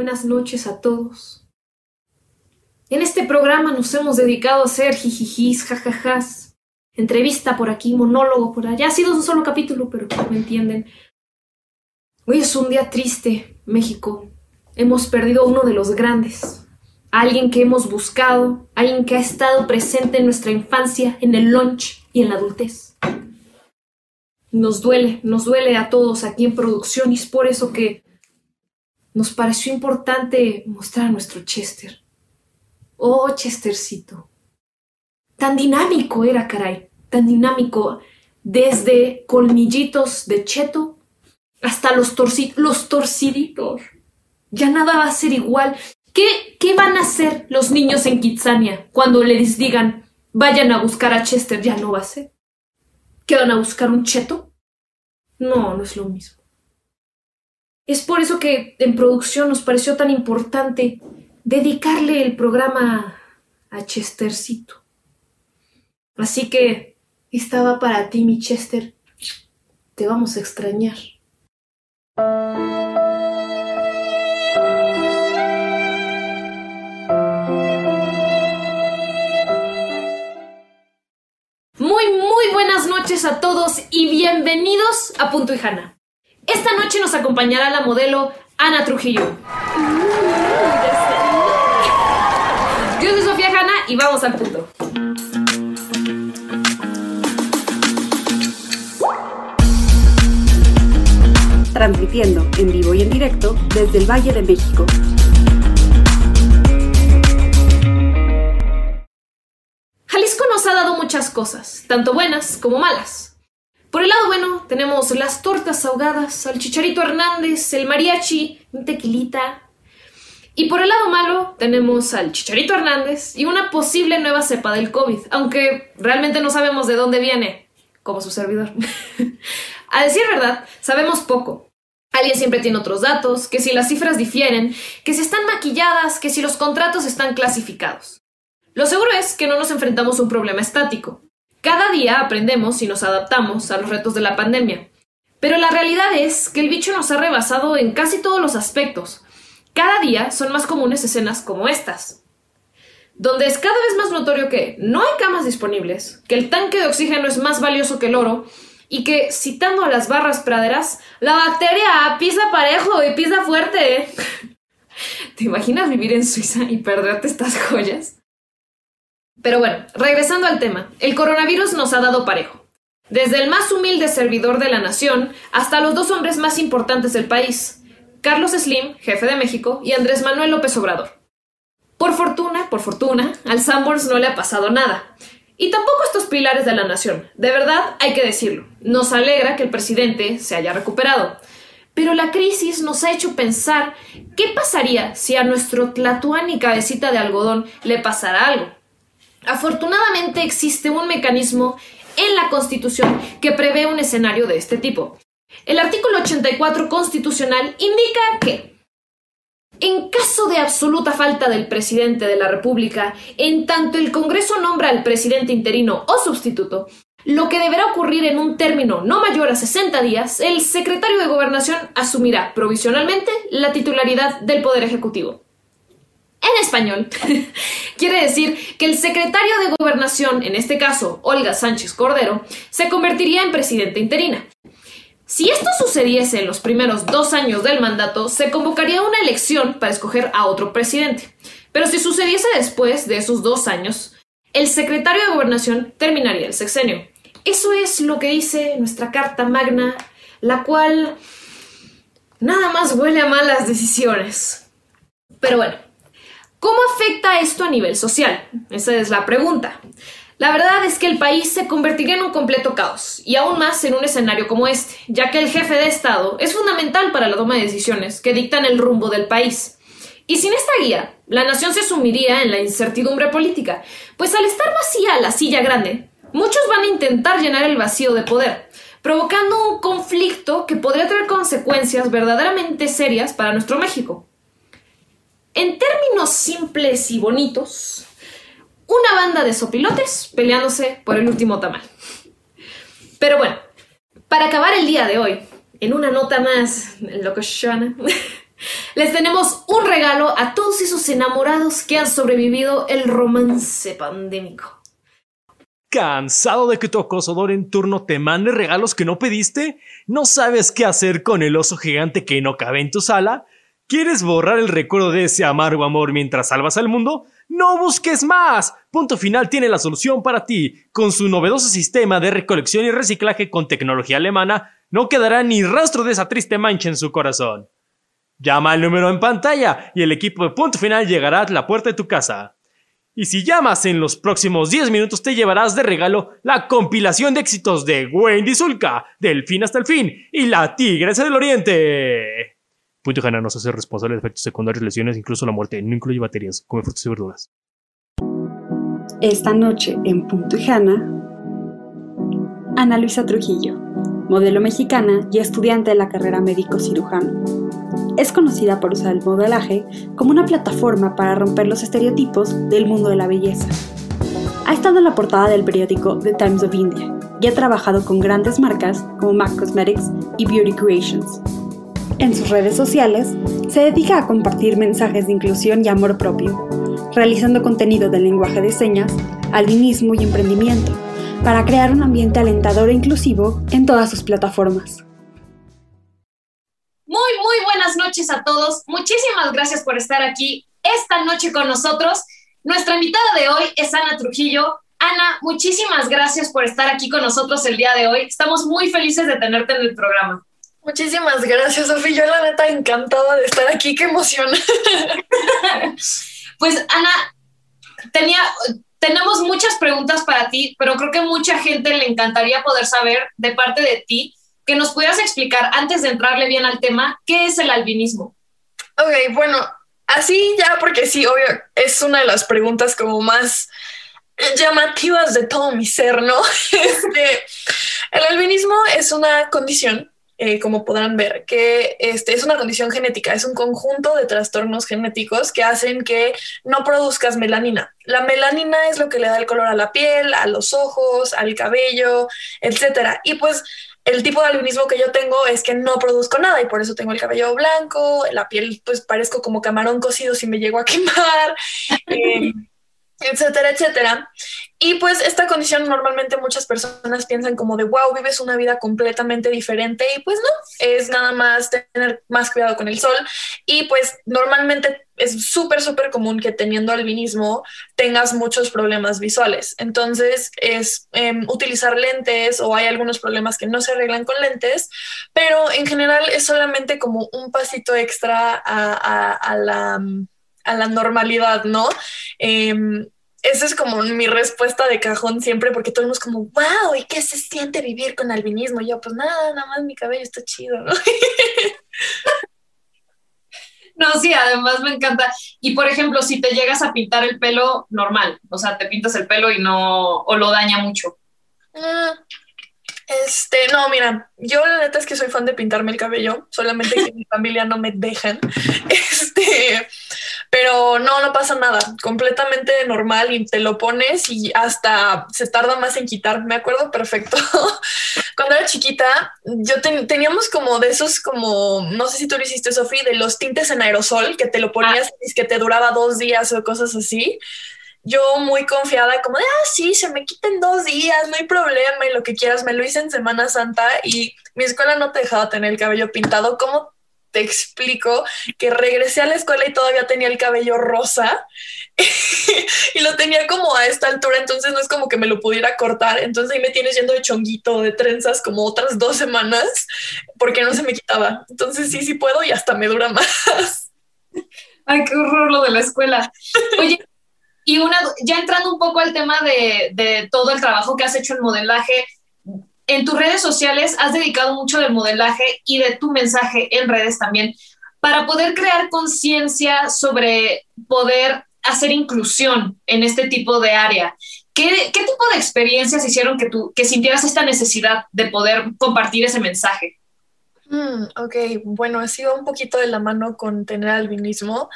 buenas noches a todos. En este programa nos hemos dedicado a hacer jijijis, jajajas, entrevista por aquí, monólogo por allá. Ha sido un solo capítulo, pero me entienden. Hoy es un día triste, México. Hemos perdido a uno de los grandes, a alguien que hemos buscado, alguien que ha estado presente en nuestra infancia, en el lunch y en la adultez. Nos duele, nos duele a todos aquí en producción y es por eso que nos pareció importante mostrar a nuestro Chester. Oh, Chestercito. Tan dinámico era, caray, tan dinámico, desde colmillitos de cheto hasta los, los torciditos. Ya nada va a ser igual. ¿Qué, ¿Qué van a hacer los niños en Kitsania cuando les digan vayan a buscar a Chester? Ya no va a ser. ¿Qué van a buscar un cheto? No, no es lo mismo. Es por eso que en producción nos pareció tan importante dedicarle el programa a Chestercito. Así que estaba para ti, mi Chester. Te vamos a extrañar. Muy, muy buenas noches a todos y bienvenidos a Punto y Hanna. Esta noche nos acompañará la modelo Ana Trujillo. Yo soy Sofía Hanna y vamos al punto. Transmitiendo en vivo y en directo desde el Valle de México. Jalisco nos ha dado muchas cosas, tanto buenas como malas. Por el lado bueno tenemos las tortas ahogadas, al chicharito Hernández, el mariachi, un tequilita. Y por el lado malo tenemos al chicharito Hernández y una posible nueva cepa del COVID, aunque realmente no sabemos de dónde viene, como su servidor. A decir verdad, sabemos poco. Alguien siempre tiene otros datos, que si las cifras difieren, que si están maquilladas, que si los contratos están clasificados. Lo seguro es que no nos enfrentamos a un problema estático. Cada día aprendemos y nos adaptamos a los retos de la pandemia. Pero la realidad es que el bicho nos ha rebasado en casi todos los aspectos. Cada día son más comunes escenas como estas, donde es cada vez más notorio que no hay camas disponibles, que el tanque de oxígeno es más valioso que el oro, y que, citando a las barras praderas, la bacteria pisa parejo y pisa fuerte. ¿Te imaginas vivir en Suiza y perderte estas joyas? Pero bueno, regresando al tema, el coronavirus nos ha dado parejo. Desde el más humilde servidor de la nación hasta los dos hombres más importantes del país, Carlos Slim, jefe de México, y Andrés Manuel López Obrador. Por fortuna, por fortuna, al Sanborns no le ha pasado nada. Y tampoco estos pilares de la nación. De verdad, hay que decirlo. Nos alegra que el presidente se haya recuperado. Pero la crisis nos ha hecho pensar qué pasaría si a nuestro Tlatuán y cabecita de algodón le pasara algo. Afortunadamente existe un mecanismo en la Constitución que prevé un escenario de este tipo. El artículo 84 constitucional indica que en caso de absoluta falta del presidente de la República, en tanto el Congreso nombra al presidente interino o sustituto, lo que deberá ocurrir en un término no mayor a 60 días, el secretario de Gobernación asumirá provisionalmente la titularidad del Poder Ejecutivo. En español, quiere decir que el secretario de Gobernación, en este caso Olga Sánchez Cordero, se convertiría en presidente interina. Si esto sucediese en los primeros dos años del mandato, se convocaría una elección para escoger a otro presidente. Pero si sucediese después de esos dos años, el secretario de Gobernación terminaría el sexenio. Eso es lo que dice nuestra Carta Magna, la cual nada más huele a malas decisiones. Pero bueno, ¿cómo afecta esto a nivel social? Esa es la pregunta. La verdad es que el país se convertiría en un completo caos, y aún más en un escenario como este, ya que el jefe de Estado es fundamental para la toma de decisiones que dictan el rumbo del país. Y sin esta guía, la nación se sumiría en la incertidumbre política, pues al estar vacía la silla grande, muchos van a intentar llenar el vacío de poder, provocando un conflicto que podría traer consecuencias verdaderamente serias para nuestro México. En términos simples y bonitos, una banda de sopilotes peleándose por el último tamal. Pero bueno, para acabar el día de hoy, en una nota más locochona, Les tenemos un regalo a todos esos enamorados que han sobrevivido el romance pandémico. ¿Cansado de que tu acosador en turno te mande regalos que no pediste? ¿No sabes qué hacer con el oso gigante que no cabe en tu sala? ¿Quieres borrar el recuerdo de ese amargo amor mientras salvas al mundo? ¡No busques más! Punto Final tiene la solución para ti. Con su novedoso sistema de recolección y reciclaje con tecnología alemana, no quedará ni rastro de esa triste mancha en su corazón. Llama al número en pantalla y el equipo de Punto Final llegará a la puerta de tu casa. Y si llamas en los próximos 10 minutos te llevarás de regalo la compilación de éxitos de Wendy Zulka, Del fin hasta el fin y La Tigresa del Oriente. Punto no se hace responsable de efectos secundarios, lesiones, incluso la muerte. No incluye baterías, come frutas y verduras. Esta noche en Punto y Ana Luisa Trujillo, modelo mexicana y estudiante de la carrera médico cirujano. Es conocida por usar el modelaje como una plataforma para romper los estereotipos del mundo de la belleza. Ha estado en la portada del periódico The Times of India y ha trabajado con grandes marcas como MAC Cosmetics y Beauty Creations. En sus redes sociales, se dedica a compartir mensajes de inclusión y amor propio, realizando contenido del lenguaje de señas, albinismo y emprendimiento, para crear un ambiente alentador e inclusivo en todas sus plataformas. Muy, muy buenas noches a todos. Muchísimas gracias por estar aquí esta noche con nosotros. Nuestra invitada de hoy es Ana Trujillo. Ana, muchísimas gracias por estar aquí con nosotros el día de hoy. Estamos muy felices de tenerte en el programa. Muchísimas gracias, Sofía. Yo la neta encantada de estar aquí. Qué emoción. pues Ana, tenía, tenemos muchas preguntas para ti, pero creo que mucha gente le encantaría poder saber de parte de ti que nos pudieras explicar, antes de entrarle bien al tema, ¿qué es el albinismo? Ok, bueno, así ya, porque sí, obvio, es una de las preguntas como más llamativas de todo mi ser, ¿no? Este, el albinismo es una condición eh, como podrán ver, que este, es una condición genética, es un conjunto de trastornos genéticos que hacen que no produzcas melanina. La melanina es lo que le da el color a la piel, a los ojos, al cabello, etcétera. Y pues el tipo de albinismo que yo tengo es que no produzco nada y por eso tengo el cabello blanco, la piel pues parezco como camarón cocido si me llego a quemar. Eh, etcétera, etcétera. Y pues esta condición normalmente muchas personas piensan como de, wow, vives una vida completamente diferente y pues no, es nada más tener más cuidado con el sol y pues normalmente es súper, súper común que teniendo albinismo tengas muchos problemas visuales. Entonces es em, utilizar lentes o hay algunos problemas que no se arreglan con lentes, pero en general es solamente como un pasito extra a, la a la normalidad, ¿no? Eh, esa es como mi respuesta de cajón siempre, porque todo el mundo es como, wow, ¿y qué se siente vivir con albinismo? Y yo, pues nada, nada más mi cabello está chido, ¿no? No, sí, además me encanta. Y por ejemplo, si te llegas a pintar el pelo normal, o sea, te pintas el pelo y no, o lo daña mucho. Mm, este, no, mira, yo la neta es que soy fan de pintarme el cabello, solamente que mi familia no me dejan. Este, pero no, no pasa nada, completamente normal y te lo pones y hasta se tarda más en quitar. Me acuerdo perfecto. Cuando era chiquita, yo teníamos como de esos, como, no sé si tú lo hiciste, Sofía, de los tintes en aerosol que te lo ponías ah. y que te duraba dos días o cosas así. Yo muy confiada, como de, ah, sí, se me quiten dos días, no hay problema y lo que quieras. Me lo hice en Semana Santa y mi escuela no te dejaba tener el cabello pintado. ¿Cómo te explico que regresé a la escuela y todavía tenía el cabello rosa y lo tenía como a esta altura, entonces no es como que me lo pudiera cortar, entonces ahí me tienes yendo de chonguito, de trenzas como otras dos semanas porque no se me quitaba. Entonces sí, sí puedo y hasta me dura más. Ay, qué horror lo de la escuela. Oye, y una, ya entrando un poco al tema de, de todo el trabajo que has hecho en modelaje, en tus redes sociales has dedicado mucho del modelaje y de tu mensaje en redes también para poder crear conciencia sobre poder hacer inclusión en este tipo de área. ¿Qué, qué tipo de experiencias hicieron que tú que sintieras esta necesidad de poder compartir ese mensaje? Mm, ok, bueno, ha sido un poquito de la mano con tener albinismo.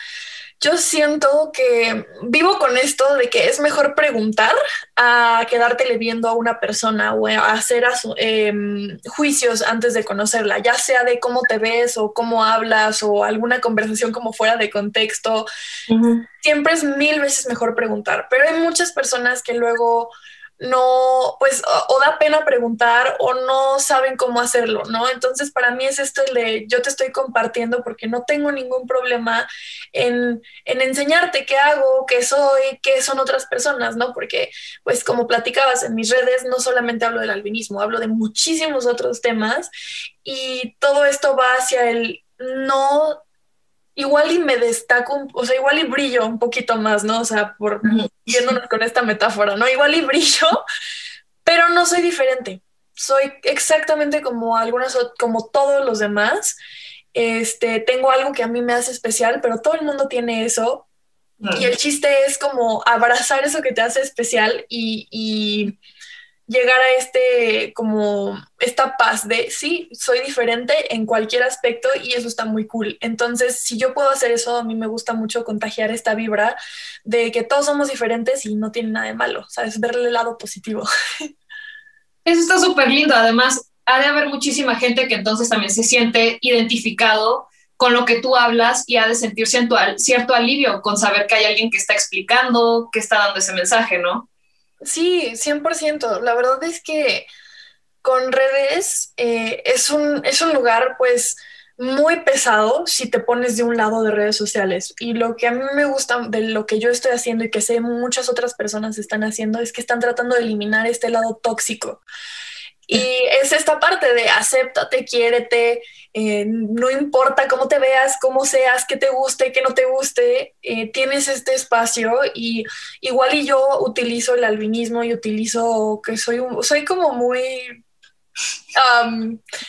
Yo siento que vivo con esto de que es mejor preguntar a quedártele viendo a una persona o a hacer em, juicios antes de conocerla, ya sea de cómo te ves o cómo hablas o alguna conversación como fuera de contexto. Siempre es mil veces mejor preguntar, pero hay muchas personas que luego no, pues, o, da pena preguntar o no saben cómo hacerlo, ¿no? Entonces, para mí es esto el de yo te estoy compartiendo porque no tengo ningún problema en, en enseñarte qué hago, qué soy, qué son otras personas, ¿no? Porque, pues, como platicabas en mis redes, no solamente hablo del albinismo, hablo de muchísimos otros temas y todo esto va hacia el no igual y me destaco, o sea, igual y brillo un poquito más, ¿no? O sea, por yéndonos con esta metáfora, ¿no? Igual y brillo, pero no soy diferente. Soy exactamente como algunas, como todos los demás. Este, tengo algo que a mí me hace especial, pero todo el mundo tiene eso. Y el chiste es como abrazar eso que te hace especial y, y llegar a este, como esta paz de, sí, soy diferente en cualquier aspecto y eso está muy cool. Entonces, si yo puedo hacer eso, a mí me gusta mucho contagiar esta vibra de que todos somos diferentes y no tiene nada de malo, ¿sabes? Verle el lado positivo. Eso está súper lindo. Además, ha de haber muchísima gente que entonces también se siente identificado con lo que tú hablas y ha de sentir cierto, cierto alivio con saber que hay alguien que está explicando, que está dando ese mensaje, ¿no? Sí, 100%. La verdad es que con redes eh, es, un, es un lugar pues muy pesado si te pones de un lado de redes sociales. Y lo que a mí me gusta de lo que yo estoy haciendo y que sé muchas otras personas están haciendo es que están tratando de eliminar este lado tóxico. Y es esta parte de acéptate, quiérete, eh, no importa cómo te veas, cómo seas, qué te guste, qué no te guste, eh, tienes este espacio y igual y yo utilizo el albinismo y utilizo que soy, soy como muy...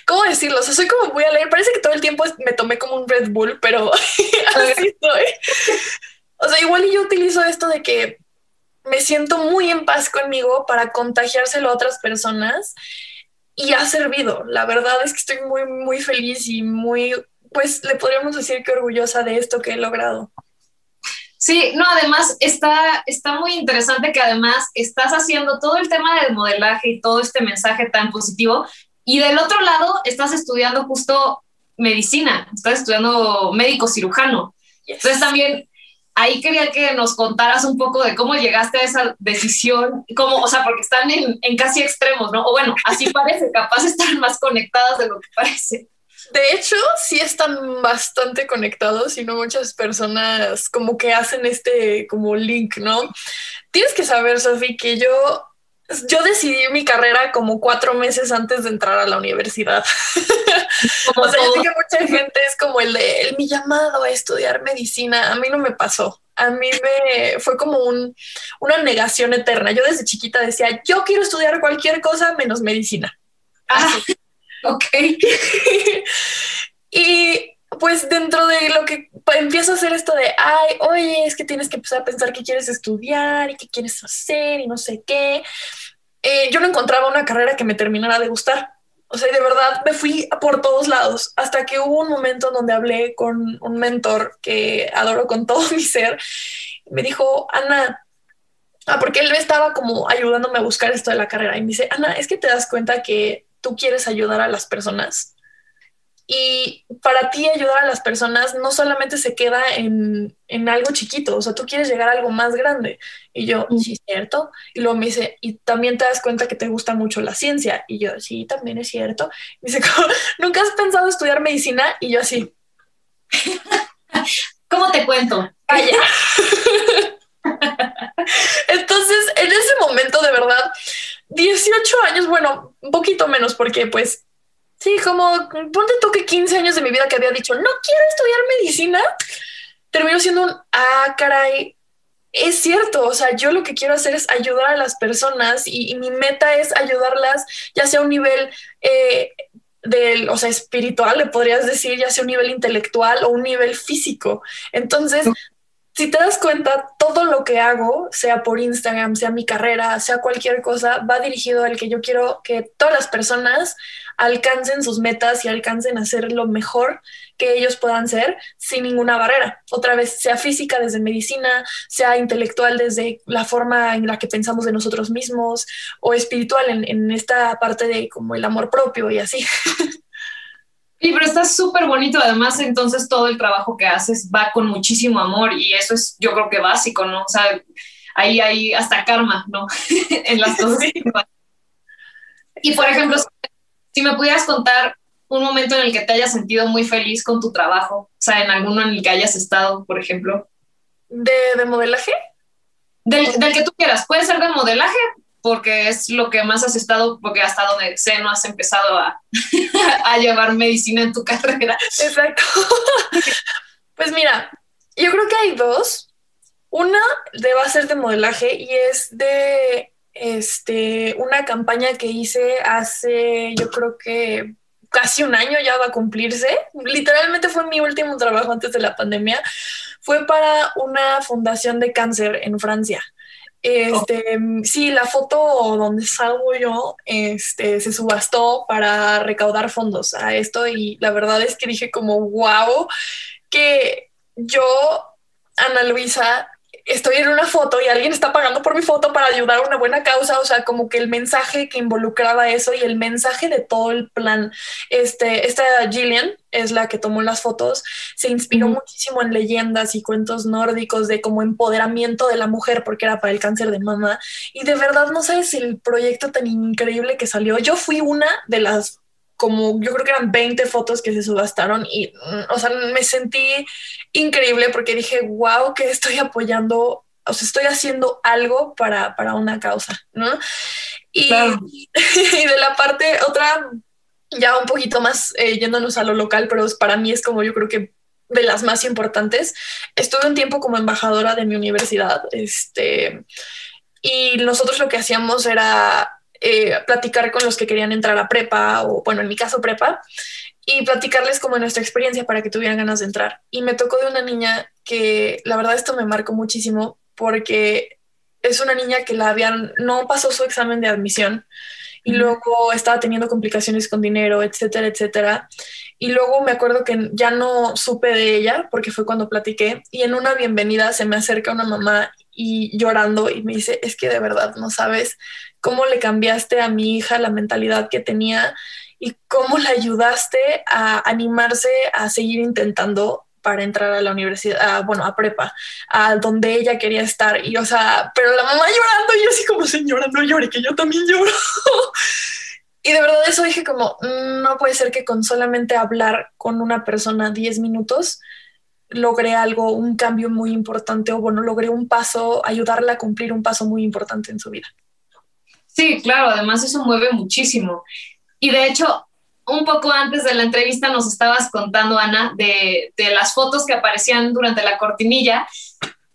¿Cómo decirlo? O sea, soy como muy alegre. Parece que todo el tiempo me tomé como un Red Bull, pero así soy. O sea, igual y yo utilizo esto de que me siento muy en paz conmigo para contagiárselo a otras personas y ha servido. La verdad es que estoy muy, muy feliz y muy, pues le podríamos decir que orgullosa de esto que he logrado. Sí, no, además está, está muy interesante que además estás haciendo todo el tema del modelaje y todo este mensaje tan positivo y del otro lado estás estudiando justo medicina, estás estudiando médico cirujano. Entonces también ahí quería que nos contaras un poco de cómo llegaste a esa decisión, cómo, o sea, porque están en, en casi extremos, ¿no? O bueno, así parece, capaz están más conectadas de lo que parece. De hecho, sí están bastante conectados y no muchas personas como que hacen este como link, ¿no? Tienes que saber, Sofi, que yo yo decidí mi carrera como cuatro meses antes de entrar a la universidad. o sea, yo sé que mucha gente es como el de el, mi llamado a estudiar medicina. A mí no me pasó. A mí me fue como un, una negación eterna. Yo desde chiquita decía, yo quiero estudiar cualquier cosa menos medicina. Ah, ok. y pues dentro de lo que empiezo a hacer esto de, ay, oye, es que tienes que empezar a pensar qué quieres estudiar y qué quieres hacer y no sé qué, eh, yo no encontraba una carrera que me terminara de gustar. O sea, de verdad me fui por todos lados hasta que hubo un momento donde hablé con un mentor que adoro con todo mi ser. Me dijo, Ana, ah, porque él estaba como ayudándome a buscar esto de la carrera y me dice, Ana, es que te das cuenta que tú quieres ayudar a las personas y para ti ayudar a las personas no solamente se queda en, algo chiquito, o sea, tú quieres llegar a algo más grande. Y yo, sí, es cierto. Y luego me dice, y también te das cuenta que te gusta mucho la ciencia. Y yo, sí, también es cierto. Y dice, ¿nunca has pensado estudiar medicina? Y yo así. ¿Cómo te cuento? Calla. Entonces, en ese momento, de verdad, 18 años, bueno, un poquito menos, porque pues Sí, como ponte tú que 15 años de mi vida que había dicho, no quiero estudiar medicina, terminó siendo un, ah, caray, es cierto, o sea, yo lo que quiero hacer es ayudar a las personas y, mi meta es ayudarlas, ya sea a un nivel eh, del, o sea, espiritual, le podrías decir, ya sea un nivel intelectual o un nivel físico. Entonces, si te das cuenta, todo lo que hago, sea por Instagram, sea mi carrera, sea cualquier cosa, va dirigido al que yo quiero que todas las personas alcancen sus metas y alcancen a ser lo mejor que ellos puedan ser sin ninguna barrera. Otra vez, sea física desde medicina, sea intelectual desde la forma en la que pensamos de nosotros mismos o espiritual en, en esta parte de como el amor propio y así. Sí, pero está súper bonito. Además, entonces todo el trabajo que haces va con muchísimo amor y eso es, yo creo que básico, ¿no? O sea, ahí hay hasta karma, ¿no? en las cosas. y por ejemplo, si me pudieras contar un momento en el que te hayas sentido muy feliz con tu trabajo, o sea, en alguno en el que hayas estado, por ejemplo. ¿De, de modelaje? Del, del, que tú quieras. Puede ser de modelaje, porque es lo que más has estado, porque hasta donde sé no has empezado a, a llevar medicina en tu carrera. Exacto. pues mira, yo creo que hay dos. Una debe ser de modelaje y es de este, una campaña que hice hace, yo creo que casi un año ya va a cumplirse. Literalmente fue mi último trabajo antes de la pandemia. Fue para una fundación de cáncer en Francia. Este, sí, la foto donde salgo yo, este, se subastó para recaudar fondos a esto y la verdad es que dije como, wow, que yo, Ana Luisa, estoy en una foto y alguien está pagando por mi foto para ayudar a una buena causa, o sea, como que el mensaje que involucraba eso y el mensaje de todo el plan, este, esta Gillian es la que tomó las fotos, se inspiró muchísimo en leyendas y cuentos nórdicos de como empoderamiento de la mujer porque era para el cáncer de mama y de verdad no sabes el proyecto tan increíble que salió. Yo fui una de las como yo creo que eran 20 fotos que se subastaron y, mm, o sea, me sentí increíble porque dije, wow, que estoy apoyando, o sea, estoy haciendo algo para, para una causa, ¿no? Y, y, de la parte otra, ya un poquito más eh, yéndonos a lo local, pero para mí es como yo creo que de las más importantes. Estuve un tiempo como embajadora de mi universidad, este, y nosotros lo que hacíamos era eh, platicar con los que querían entrar a prepa o, bueno, en mi caso prepa, y platicarles como nuestra experiencia para que tuvieran ganas de entrar. Y me tocó de una niña que la verdad esto me marcó muchísimo porque es una niña que la habían, no pasó su examen de admisión y luego estaba teniendo complicaciones con dinero, etcétera, etcétera. Y luego me acuerdo que ya no supe de ella porque fue cuando platiqué y en una bienvenida se me acerca una mamá y llorando y me dice, es que de verdad no sabes cómo le cambiaste a mi hija la mentalidad que tenía y cómo la ayudaste a animarse a seguir intentando para entrar a la universidad, bueno, a prepa, a donde ella quería estar. Y, o sea, pero la mamá llorando y así como, señora, no llore, que yo también lloro. y de verdad eso dije como, mm, no puede ser que con solamente hablar con una persona 10 minutos logré algo, un cambio muy importante o bueno, logré un paso, ayudarla a cumplir un paso muy importante en su vida. Sí, claro, además eso mueve muchísimo. Y de hecho, un poco antes de la entrevista nos estabas contando, Ana, de, las fotos que aparecían durante la cortinilla.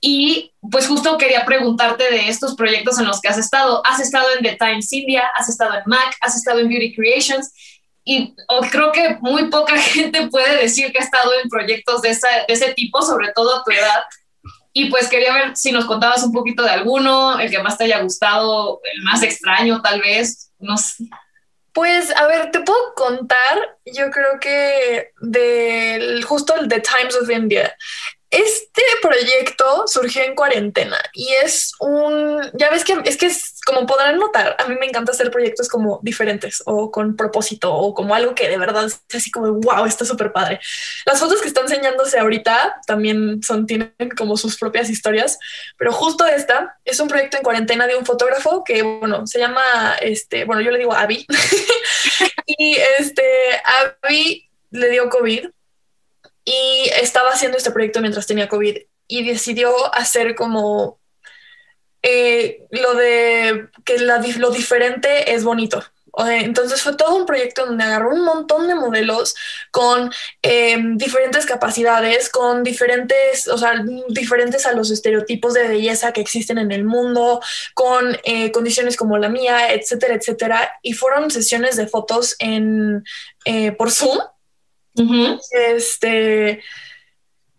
Y pues justo quería preguntarte de estos proyectos en los que has estado. Has estado en The Times India, has estado en Mac, has estado en Beauty Creations. Y oh, creo que muy poca gente puede decir que ha estado en proyectos de, de ese tipo, sobre todo a tu edad. Y pues quería ver si nos contabas un poquito de alguno, el que más te haya gustado, el más extraño tal vez, no sé. Pues a ver, te puedo contar, yo creo que del justo el The Times of India. Este proyecto surgió en cuarentena y es un, ya ves que es que es, como podrán notar, a mí me encanta hacer proyectos como diferentes o con propósito o como algo que de verdad es así como, wow, está súper padre. Las fotos que están enseñándose ahorita también son, tienen como sus propias historias, pero justo esta es un proyecto en cuarentena de un fotógrafo que, bueno, se llama, este, bueno, yo le digo Avi y este, Avi le dio COVID y estaba haciendo este proyecto mientras tenía COVID y decidió hacer como eh, lo de que lo diferente es bonito. Entonces fue todo un proyecto donde agarró un montón de modelos con em, diferentes capacidades, con diferentes, o sea, diferentes a los estereotipos de belleza que existen en el mundo, con eh, condiciones como la mía, etcétera, etcétera. Y fueron sesiones de fotos en, eh, por Zoom este,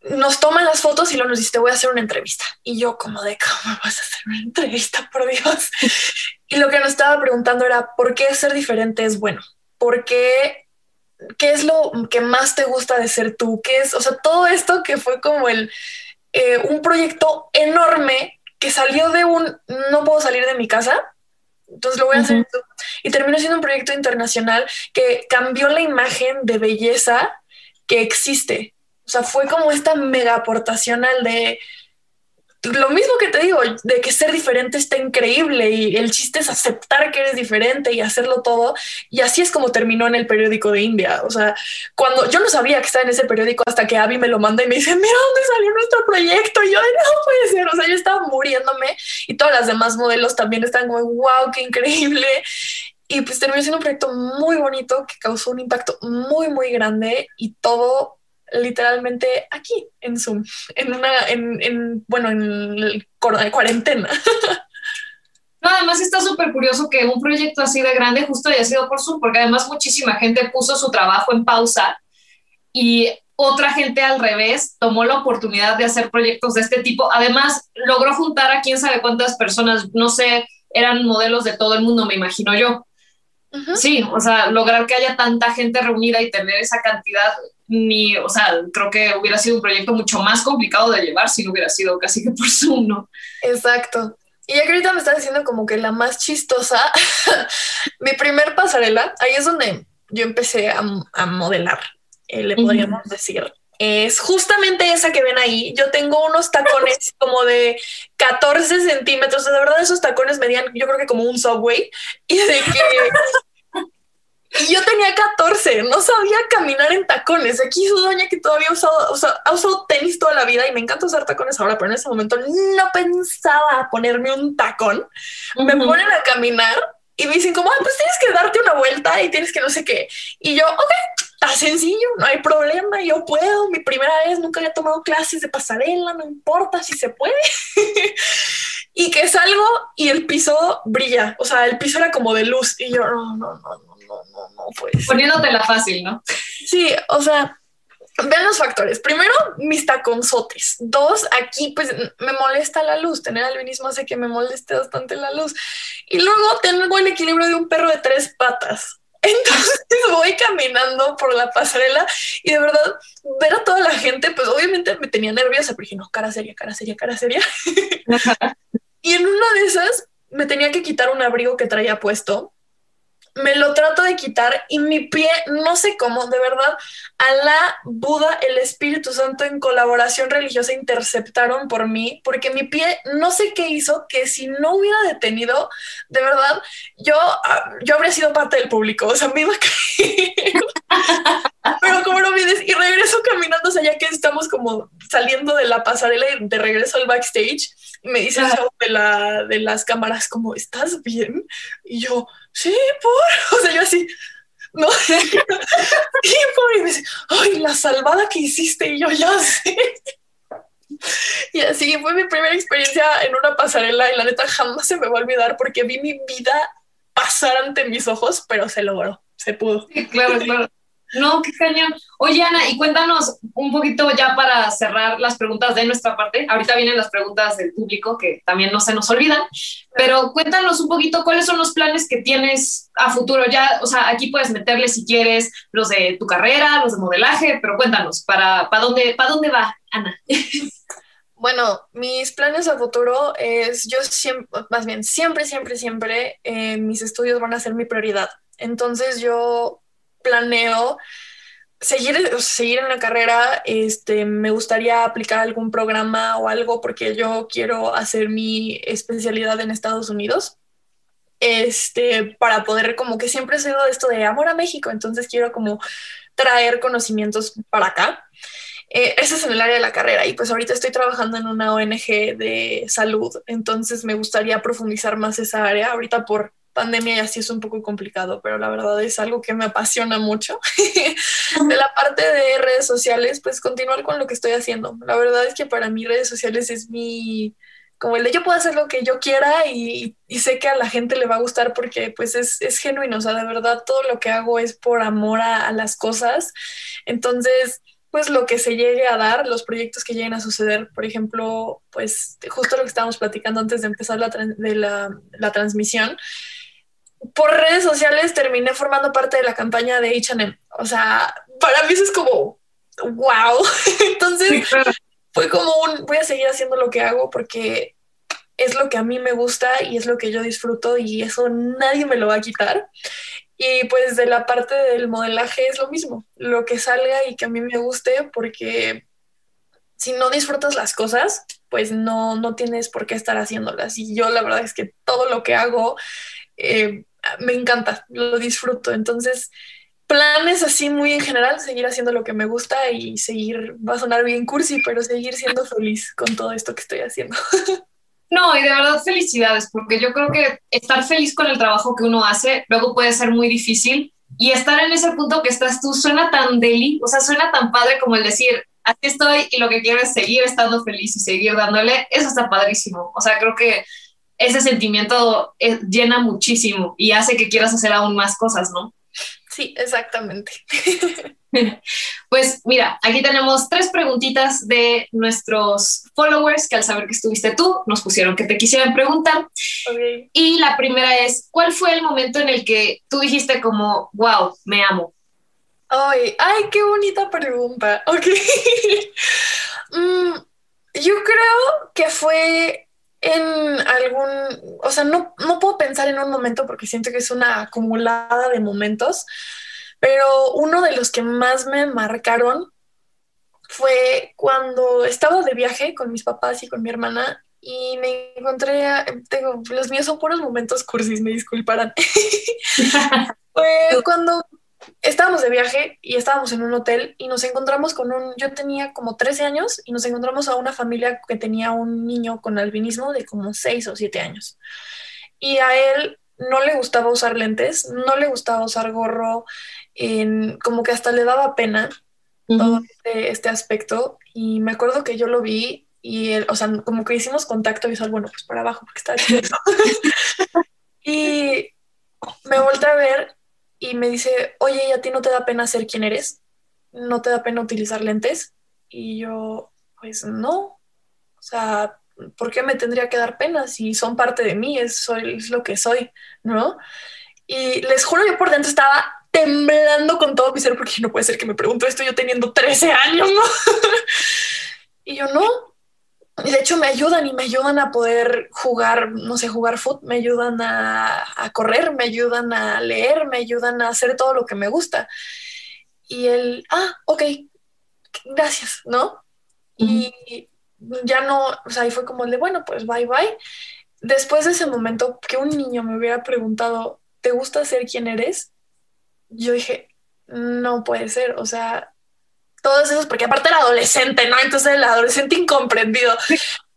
nos toman las fotos y luego nos dice, te voy a hacer una entrevista. Y yo como de, ¿cómo vas a hacer una entrevista? Por Dios. y lo que nos estaba preguntando era, ¿por qué ser diferente es bueno? ¿Por qué? ¿Qué es lo que más te gusta de ser tú? ¿Qué es? O sea, todo esto que fue como el, eh, un proyecto enorme que salió de un, no puedo salir de mi casa, entonces lo voy a hacer. Y terminó siendo un proyecto internacional que cambió la imagen de belleza que existe o sea, fue como esta mega aportación al de lo mismo que te digo, de que ser diferente está increíble y el chiste es aceptar que eres diferente y hacerlo todo. Y así es como terminó en el periódico de India. O sea, cuando yo no sabía que estaba en ese periódico hasta que Abby me lo manda y me dice, mira dónde salió nuestro proyecto. Y yo, no puede ser. O sea, yo estaba muriéndome y todas las demás modelos también están como, wow, qué increíble. Y pues terminó siendo un proyecto muy bonito que causó un impacto muy, muy grande y todo literalmente aquí en Zoom, en una, en, bueno, en cuarentena. No, además está súper curioso que un proyecto así de grande justo haya sido por Zoom, porque además muchísima gente puso su trabajo en pausa y otra gente al revés tomó la oportunidad de hacer proyectos de este tipo. Además, logró juntar a quién sabe cuántas personas, no sé, eran modelos de todo el mundo, me imagino yo. Sí, o sea, lograr que haya tanta gente reunida y tener esa cantidad ni, o sea, creo que hubiera sido un proyecto mucho más complicado de llevar si no hubiera sido casi que por Zoom, ¿no? Exacto. Y ya que ahorita me estás diciendo como que la más chistosa, mi primer pasarela, ahí es donde yo empecé a, modelar, eh, le podríamos decir. Es justamente esa que ven ahí. Yo tengo unos tacones como de 14 centímetros. De verdad, esos tacones medían, yo creo que como un subway. Y de que y yo tenía 14, no sabía caminar en tacones. Aquí su doña que todavía ha usado, o sea, ha usado tenis toda la vida y me encanta usar tacones ahora, pero en ese momento no pensaba ponerme un tacón. Me ponen a caminar y me dicen como, ah, pues tienes que darte una vuelta y tienes que no sé qué. Y yo, ok, está sencillo, no hay problema, yo puedo. Mi primera vez nunca había tomado clases de pasarela, no importa si se puede. y que salgo y el piso brilla, o sea, el piso era como de luz y yo, no, no, no, no no, no, no, pues. Poniéndotela fácil, ¿no? Sí, o sea, vean los factores. Primero, mis taconzotes. Dos, aquí pues me molesta la luz. Tener albinismo hace que me moleste bastante la luz. Y luego tengo el equilibrio de un perro de tres patas. Entonces voy caminando por la pasarela y de verdad ver a toda la gente, pues obviamente me tenía nerviosa, porque no, cara seria, cara seria, cara seria. y en una de esas me tenía que quitar un abrigo que traía puesto me lo trato de quitar y mi pie, no sé cómo, de verdad, la Buda, el Espíritu Santo en colaboración religiosa interceptaron por mí, porque mi pie no sé qué hizo, que si no hubiera detenido, de verdad, yo, ah, yo habría sido parte del público, o sea, me iba a caer. Pero como no vienes y regreso caminando, o sea, ya que estamos como saliendo de la pasarela y de regreso al backstage, y me dice de, la, de las cámaras como, ¿estás bien? Y yo, sí, por, o sea, yo así, no, sí, por, y me dice, ay, la salvada que hiciste, y yo ya sé. Y así fue mi primera experiencia en una pasarela y la neta jamás se me va a olvidar porque vi mi vida pasar ante mis ojos, pero se logró, se pudo. Sí, claro, claro. No, qué cañón. Oye, Ana, y cuéntanos un poquito ya para cerrar las preguntas de nuestra parte. Ahorita vienen las preguntas del público que también no se nos olvidan, pero cuéntanos un poquito cuáles son los planes que tienes a futuro. Ya, o sea, aquí puedes meterle si quieres los de tu carrera, los de modelaje, pero cuéntanos, ¿para, para, dónde, para dónde va, Ana? Bueno, mis planes a futuro es, yo siempre, más bien, siempre, siempre, siempre, eh, mis estudios van a ser mi prioridad. Entonces yo planeo seguir, seguir en la carrera, este, me gustaría aplicar algún programa o algo porque yo quiero hacer mi especialidad en Estados Unidos. Este, para poder, como que siempre he sido esto de amor a México, entonces quiero como traer conocimientos para acá. Eh, ese es en el área de la carrera y pues ahorita estoy trabajando en una ONG de salud, entonces me gustaría profundizar más esa área. Ahorita por pandemia y así es un poco complicado, pero la verdad es algo que me apasiona mucho. de la parte de redes sociales, pues continuar con lo que estoy haciendo. La verdad es que para mí redes sociales es mi, como el de yo puedo hacer lo que yo quiera y, sé que a la gente le va a gustar porque pues es, es, genuino, o sea, de verdad todo lo que hago es por amor a, a las cosas. Entonces, pues lo que se llegue a dar, los proyectos que lleguen a suceder. Por ejemplo, pues justo lo que estábamos platicando antes de empezar la, de la, la transmisión, por redes sociales terminé formando parte de la campaña de HM. O sea, para mí eso es como, wow. Entonces, fue como un, voy a seguir haciendo lo que hago porque es lo que a mí me gusta y es lo que yo disfruto y eso nadie me lo va a quitar. Y pues de la parte del modelaje es lo mismo, lo que salga y que a mí me guste porque si no disfrutas las cosas, pues no, no tienes por qué estar haciéndolas. Y yo la verdad es que todo lo que hago eh, me encanta, lo disfruto. Entonces, planes así muy en general, seguir haciendo lo que me gusta y seguir, va a sonar bien cursi, pero seguir siendo feliz con todo esto que estoy haciendo. No, y de verdad felicidades, porque yo creo que estar feliz con el trabajo que uno hace luego puede ser muy difícil y estar en ese punto que estás tú suena tan deli, o sea, suena tan padre como el decir, así estoy y lo que quiero es seguir estando feliz y seguir dándole, eso está padrísimo. O sea, creo que ese sentimiento eh, llena muchísimo y hace que quieras hacer aún más cosas, ¿no? Sí, exactamente. Pues mira, aquí tenemos tres preguntitas de nuestros followers que al saber que estuviste tú nos pusieron que te quisieran preguntar. Y la primera es, ¿cuál fue el momento en el que tú dijiste como, wow, me amo? Ay, ay, qué bonita pregunta. Ok. Mm, yo creo que fue en algún, o sea, no, no puedo pensar en un momento porque siento que es una acumulada de momentos, pero uno de los que más me marcaron fue cuando estaba de viaje con mis papás y con mi hermana y me encontré, tengo, los míos son puros momentos cursis, me disculparán. fue cuando estábamos de viaje y estábamos en un hotel y nos encontramos con un, yo tenía como 13 años y nos encontramos a una familia que tenía un niño con albinismo de como 6 o 7 años. Y a él no le gustaba usar lentes, no le gustaba usar gorro, en, como que hasta le daba pena todo este, este, aspecto. Y me acuerdo que yo lo vi y, él, o sea, como que hicimos contacto visual, bueno, pues para abajo, porque estaba chido. y me volteé a ver y me dice, oye, ¿y a ti no te da pena ser quien eres? ¿No te da pena utilizar lentes? Y yo, pues no. O sea, ¿por qué me tendría que dar pena si son parte de mí? Es, soy, es lo que soy, ¿no? Y les juro, yo por dentro estaba temblando con todo mi ser porque no puede ser que me pregunto esto yo teniendo 13 años, ¿no? y yo no, de hecho me ayudan y me ayudan a poder jugar, no sé, jugar fútbol, me ayudan a, correr, me ayudan a leer, me ayudan a hacer todo lo que me gusta. Y él, ah, ok, gracias, ¿no? Y ya no, o sea, ahí fue como el de, bueno, pues bye bye. Después de ese momento que un niño me hubiera preguntado, ¿te gusta ser quien eres? Yo dije, no puede ser, o sea, todos esos, porque aparte era adolescente, ¿no? Entonces el adolescente incomprendido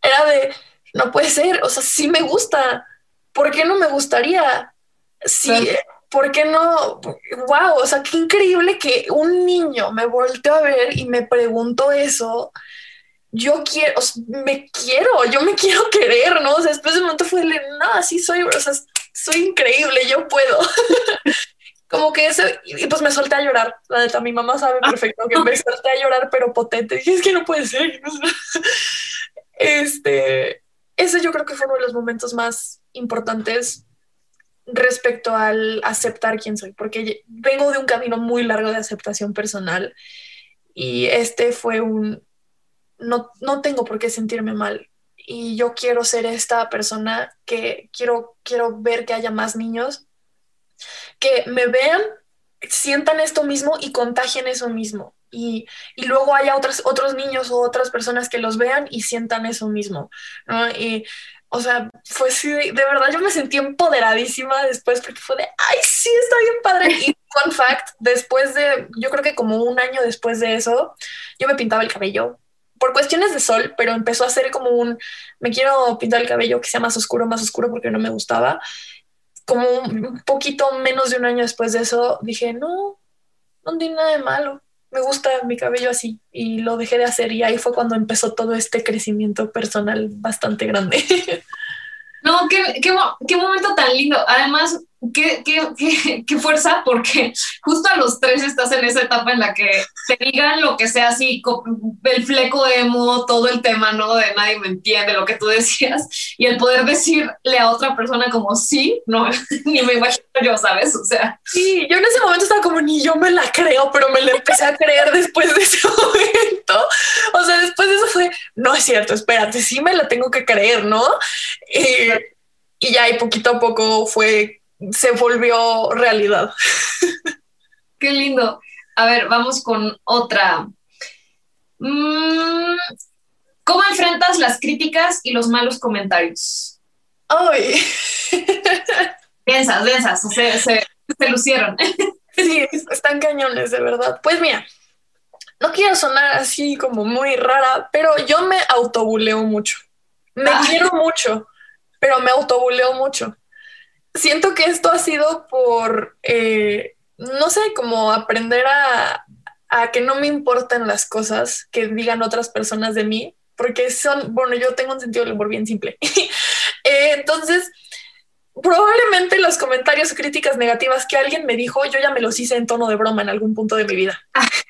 era de, no puede ser, o sea, sí me gusta, ¿por qué no me gustaría? Sí, ¿por qué no? Wow, o sea, qué increíble que un niño me volteó a ver y me preguntó eso. Yo quiero, me quiero, yo me quiero querer, ¿no? O sea, después de un momento fue, no, sí soy, o sea, soy increíble, yo puedo. como que ese, y pues me solté a llorar. La neta, mi mamá sabe ah. perfecto que me solté a llorar, pero potente. Dije, es que no puede ser. Este, ese yo creo que fue uno de los momentos más importantes respecto al aceptar quién soy, porque vengo de un camino muy largo de aceptación personal y este fue un, no, no tengo por qué sentirme mal y yo quiero ser esta persona que quiero, quiero ver que haya más niños que me vean, sientan esto mismo y contagien eso mismo. Y, y, luego haya otros, otros niños o otras personas que los vean y sientan eso mismo. ¿no? Y, o sea, fue sí, de, verdad yo me sentí empoderadísima después porque fue de, ay, sí, está bien padre. Y fun fact, después de, yo creo que como un año después de eso, yo me pintaba el cabello por cuestiones de sol, pero empezó a ser como un, me quiero pintar el cabello que sea más oscuro, más oscuro porque no me gustaba como un poquito menos de un año después de eso, dije, no, no tiene nada de malo. Me gusta mi cabello así y lo dejé de hacer y ahí fue cuando empezó todo este crecimiento personal bastante grande. No, qué, qué, qué momento tan lindo. Además, qué, qué, fuerza, porque justo a los tres estás en esa etapa en la que te digan lo que sea así, el fleco emo, todo el tema, ¿no? De nadie me entiende lo que tú decías, y el poder decirle a otra persona como sí, no, ni me imagino yo, ¿sabes? O sea. Sí, yo en ese momento estaba como ni yo me la creo, pero me la empecé a creer después de ese momento. O sea, después de eso fue, no es cierto, espérate, sí me la tengo que creer, ¿no? y ya, y poquito a poco fue se volvió realidad. Qué lindo. A ver, vamos con otra. Mm, ¿Cómo enfrentas las críticas y los malos comentarios? Ay. Densas, densas, se, se, lucieron. Sí, están cañones, de verdad. Pues mira, no quiero sonar así como muy rara, pero yo me autobuleo mucho. Me quiero mucho, pero me autobuleo mucho siento que esto ha sido por, eh, no sé, como aprender a, que no me importan las cosas que digan otras personas de mí, porque son, bueno, yo tengo un sentido del humor bien simple. Eh, entonces, probablemente los comentarios o críticas negativas que alguien me dijo, yo ya me los hice en tono de broma en algún punto de mi vida.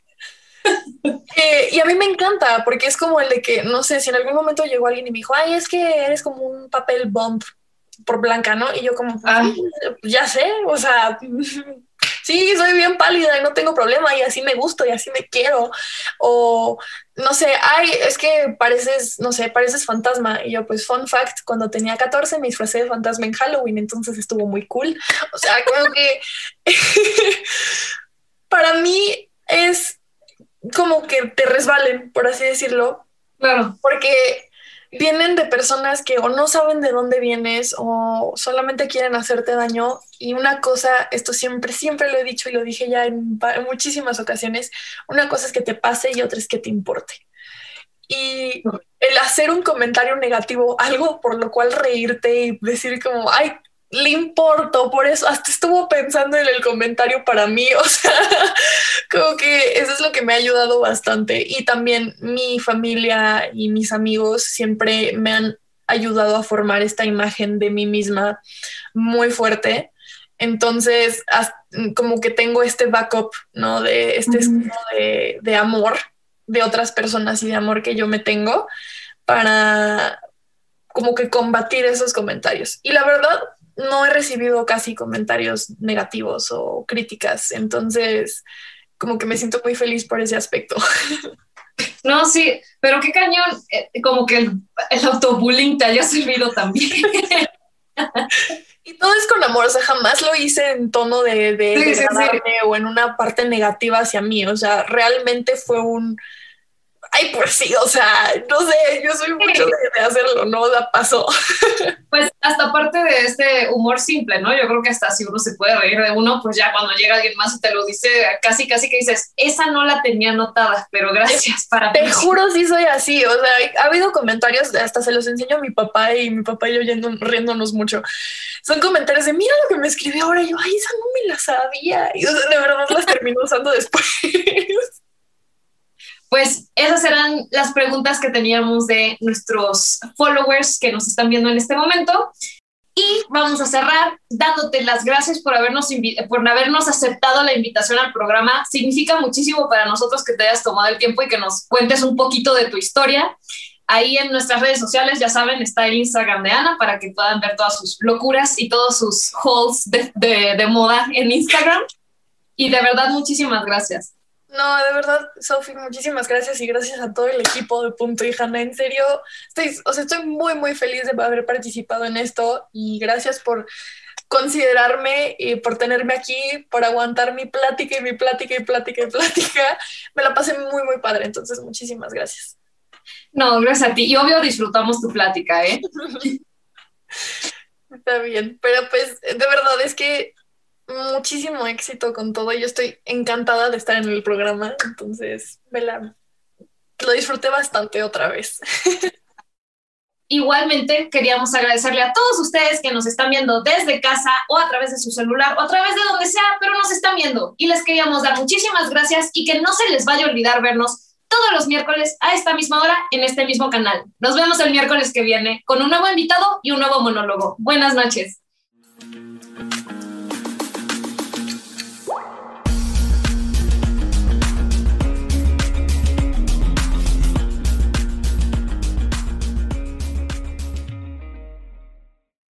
Eh, y a mí me encanta porque es como el de que, no sé, si en algún momento llegó alguien y me dijo, ay, es que eres como un papel bomb por blanca, ¿no? Y yo como, ah. ya sé, o sea, sí, soy bien pálida y no tengo problema y así me gusto y así me quiero. O, no sé, ay, es que pareces, no sé, pareces fantasma. Y yo, pues, fun fact, cuando tenía 14 me disfracé de fantasma en Halloween, entonces estuvo muy cool. O sea, como que para mí es como que te resbalen, por así decirlo. Claro. Porque vienen de personas que o no saben de dónde vienes o solamente quieren hacerte daño. Y una cosa, esto siempre, siempre lo he dicho y lo dije ya en, muchísimas ocasiones, una cosa es que te pase y otra es que te importe. Y el hacer un comentario negativo, algo por lo cual reírte y decir como, ay, le importo, por eso hasta estuvo pensando en el comentario para mí, o sea, como que eso es lo que me ha ayudado bastante y también mi familia y mis amigos siempre me han ayudado a formar esta imagen de mí misma muy fuerte. Entonces, como que tengo este backup, ¿no? De este de, de amor de otras personas y de amor que yo me tengo para como que combatir esos comentarios. Y la verdad, no he recibido casi comentarios negativos o críticas, entonces como que me siento muy feliz por ese aspecto. No, sí, pero qué cañón, eh, como que el, el autobullying te haya servido también. Y todo es con amor, o sea, jamás lo hice en tono de, de, o en una parte negativa hacia mí, o sea, realmente fue un, ay, pues sí, o sea, no sé, yo soy mucho de, hacerlo, no da paso. Pues hasta parte de este humor simple, ¿no? Yo creo que hasta si uno se puede reír de uno, pues ya cuando llega alguien más y te lo dice, casi, casi que dices, esa no la tenía anotada, pero gracias para Te juro, sí soy así, o sea, ha habido comentarios, hasta se los enseño a mi papá y mi papá y yo yendo, riéndonos mucho. Son comentarios de, mira lo que me escribió ahora, y yo, ay, esa no me la sabía. Y de verdad las termino usando después. Pues esas eran las preguntas que teníamos de nuestros followers que nos están viendo en este momento. Y vamos a cerrar dándote las gracias por habernos, por habernos aceptado la invitación al programa. Significa muchísimo para nosotros que te hayas tomado el tiempo y que nos cuentes un poquito de tu historia. Ahí en nuestras redes sociales, ya saben, está el Instagram de Ana para que puedan ver todas sus locuras y todos sus hauls de, moda en Instagram. Y de verdad, muchísimas gracias. No, de verdad, Sofi, muchísimas gracias y gracias a todo el equipo de Punto y Hanna. En serio, estoy, o sea, estoy muy, muy feliz de haber participado en esto y gracias por considerarme y por tenerme aquí, por aguantar mi plática y mi plática y plática y plática. Me la pasé muy, muy padre. Entonces, muchísimas gracias. No, gracias a ti. Y obvio disfrutamos tu plática, ¿eh? Está bien, pero pues de verdad es que muchísimo éxito con todo. Yo estoy encantada de estar en el programa, entonces me lo disfruté bastante otra vez. Igualmente, queríamos agradecerle a todos ustedes que nos están viendo desde casa o a través de su celular o a través de donde sea, pero nos están viendo. Y les queríamos dar muchísimas gracias y que no se les vaya a olvidar vernos todos los miércoles a esta misma hora en este mismo canal. Nos vemos el miércoles que viene con un nuevo invitado y un nuevo monólogo. Buenas noches.